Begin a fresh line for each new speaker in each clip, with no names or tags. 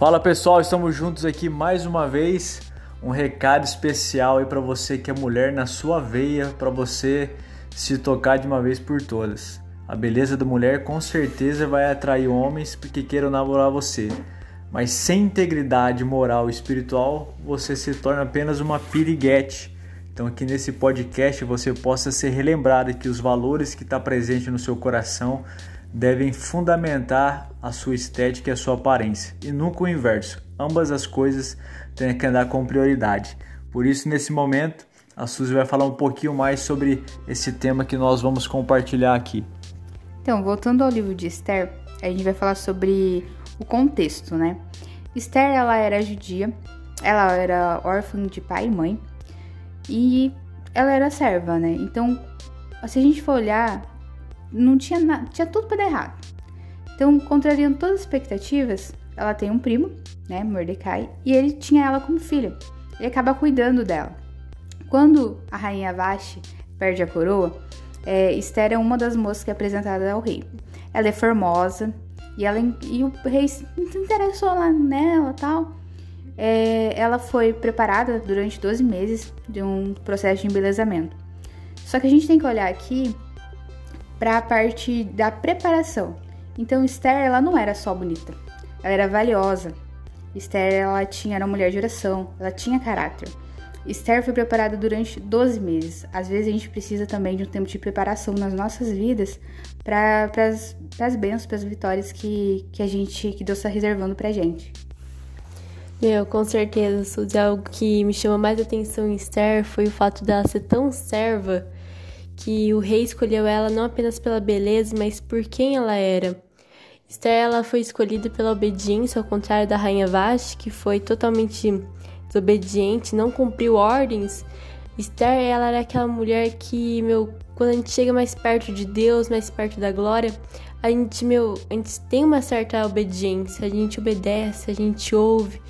Fala pessoal, estamos juntos aqui mais uma vez. Um recado especial aí para você que é mulher na sua veia, para você se tocar de uma vez por todas. A beleza da mulher com certeza vai atrair homens porque queiram namorar você. Mas sem integridade moral e espiritual, você se torna apenas uma piriguete. Então aqui nesse podcast você possa ser relembrado que os valores que está presente no seu coração devem fundamentar a sua estética e a sua aparência, e nunca o inverso. Ambas as coisas têm que andar com prioridade. Por isso, nesse momento, a Suzy vai falar um pouquinho mais sobre esse tema que nós vamos compartilhar aqui.
Então, voltando ao livro de Esther, a gente vai falar sobre o contexto, né? Esther, ela era judia, ela era órfã de pai e mãe, e ela era serva, né? Então, se a gente for olhar, não tinha nada, tinha tudo para dar errado. Então, contrariando todas as expectativas, ela tem um primo, né, Mordecai, e ele tinha ela como filha. Ele acaba cuidando dela. Quando a rainha Vashti perde a coroa, é, Esther é uma das moças que é apresentada ao rei. Ela é formosa e, ela, e o rei se interessou lá nela tal. É, ela foi preparada durante 12 meses de um processo de embelezamento. Só que a gente tem que olhar aqui para a parte da preparação. Então Esther ela não era só bonita, ela era valiosa. Esther ela tinha era uma mulher de oração, ela tinha caráter. Esther foi preparada durante 12 meses. Às vezes a gente precisa também de um tempo de preparação nas nossas vidas para as bênçãos, para as vitórias que, que a gente, que Deus está reservando para a gente.
Meu, com certeza, Suzy, algo que me chama mais atenção em Esther foi o fato dela ser tão serva que o rei escolheu ela não apenas pela beleza, mas por quem ela era. Esther ela foi escolhida pela obediência, ao contrário da rainha Vashti, que foi totalmente desobediente, não cumpriu ordens. Esther ela era aquela mulher que, meu, quando a gente chega mais perto de Deus, mais perto da glória, a gente, meu, a gente tem uma certa obediência, a gente obedece, a gente ouve.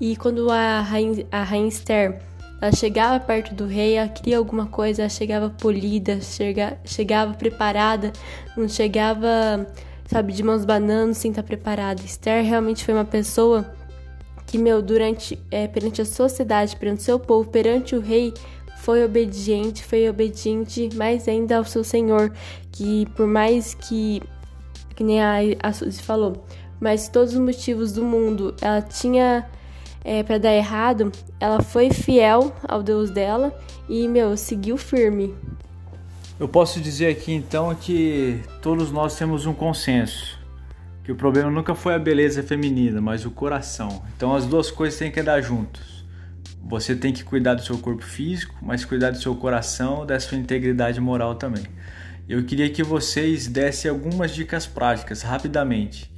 E quando a rainha, a rainha Esther ela chegava perto do rei, ela queria alguma coisa, ela chegava polida, chega, chegava preparada, não chegava, sabe, de mãos banando sem estar preparada. Esther realmente foi uma pessoa que, meu, durante, é, perante a sociedade, perante o seu povo, perante o rei, foi obediente, foi obediente mais ainda ao seu Senhor, que por mais que, que nem a, a Suzy falou, mas todos os motivos do mundo, ela tinha é, para dar errado, ela foi fiel ao Deus dela e, meu, seguiu firme.
Eu posso dizer aqui então que todos nós temos um consenso. Que o problema nunca foi a beleza feminina, mas o coração. Então as duas coisas têm que andar juntos. Você tem que cuidar do seu corpo físico, mas cuidar do seu coração, da sua integridade moral também. Eu queria que vocês dessem algumas dicas práticas, rapidamente,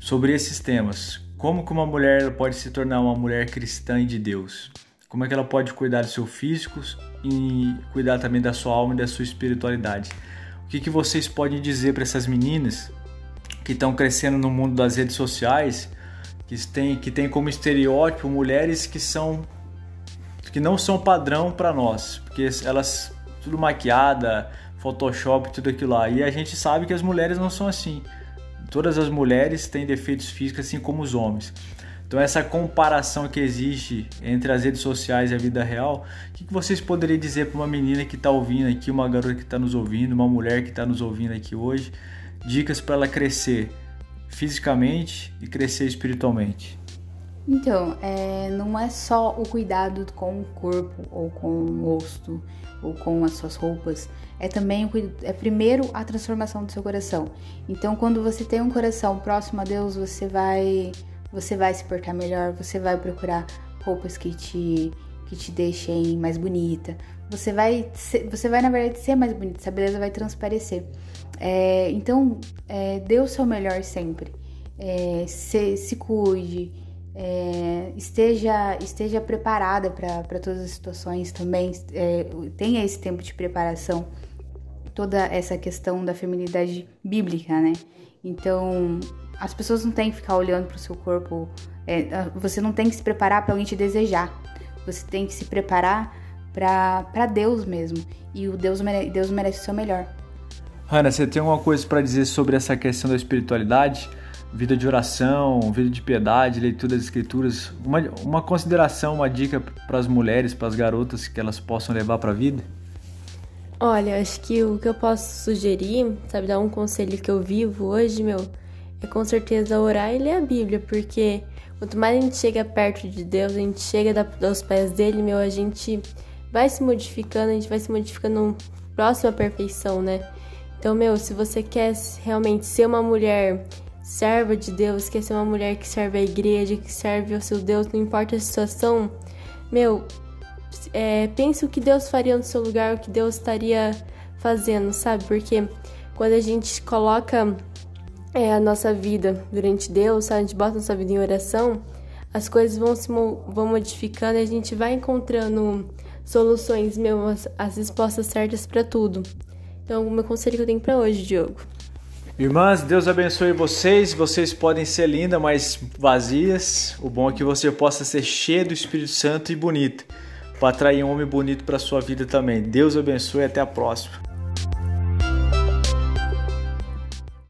sobre esses temas como que uma mulher pode se tornar uma mulher cristã e de Deus? Como é que ela pode cuidar do seu físico e cuidar também da sua alma e da sua espiritualidade? O que, que vocês podem dizer para essas meninas que estão crescendo no mundo das redes sociais, que têm que tem como estereótipo mulheres que são que não são padrão para nós, porque elas tudo maquiada, Photoshop, tudo aquilo lá. E a gente sabe que as mulheres não são assim. Todas as mulheres têm defeitos físicos, assim como os homens. Então, essa comparação que existe entre as redes sociais e a vida real, o que vocês poderiam dizer para uma menina que está ouvindo aqui, uma garota que está nos ouvindo, uma mulher que está nos ouvindo aqui hoje? Dicas para ela crescer fisicamente e crescer espiritualmente.
Então, é, não é só o cuidado com o corpo ou com o rosto ou com as suas roupas, é também é primeiro a transformação do seu coração. Então, quando você tem um coração próximo a Deus, você vai você vai se portar melhor, você vai procurar roupas que te que te deixem mais bonita. Você vai ser, você vai na verdade ser mais bonita, essa beleza vai transparecer. É, então, é, dê o seu melhor sempre. É, se, se cuide, é, esteja, esteja preparada para todas as situações também, é, tenha esse tempo de preparação, toda essa questão da feminidade bíblica, né? Então, as pessoas não têm que ficar olhando para o seu corpo, é, você não tem que se preparar para alguém te desejar, você tem que se preparar para Deus mesmo, e o Deus, mere, Deus merece o seu melhor.
Hanna, você tem alguma coisa para dizer sobre essa questão da espiritualidade? Vida de oração, vida de piedade, leitura das escrituras, uma, uma consideração, uma dica para as mulheres, para as garotas que elas possam levar para a vida?
Olha, acho que o que eu posso sugerir, sabe, dar um conselho que eu vivo hoje, meu, é com certeza orar e ler a Bíblia, porque quanto mais a gente chega perto de Deus, a gente chega aos pés dele, meu, a gente vai se modificando, a gente vai se modificando próximo à perfeição, né? Então, meu, se você quer realmente ser uma mulher serva de Deus, quer ser uma mulher que serve a igreja, que serve ao seu Deus, não importa a situação, meu, é, pense o que Deus faria no seu lugar, o que Deus estaria fazendo, sabe? Porque quando a gente coloca é, a nossa vida durante Deus, sabe? a gente bota a nossa vida em oração, as coisas vão se vão modificando e a gente vai encontrando soluções, meu, as, as respostas certas para tudo. Então, o meu conselho que eu tenho para hoje, Diogo.
Irmãs, Deus abençoe vocês. Vocês podem ser lindas, mas vazias. O bom é que você possa ser cheio do Espírito Santo e bonita para atrair um homem bonito para sua vida também. Deus abençoe e até a próxima.